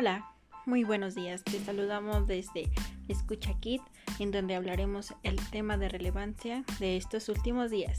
Hola, muy buenos días. Te saludamos desde Escucha Kit, en donde hablaremos el tema de relevancia de estos últimos días.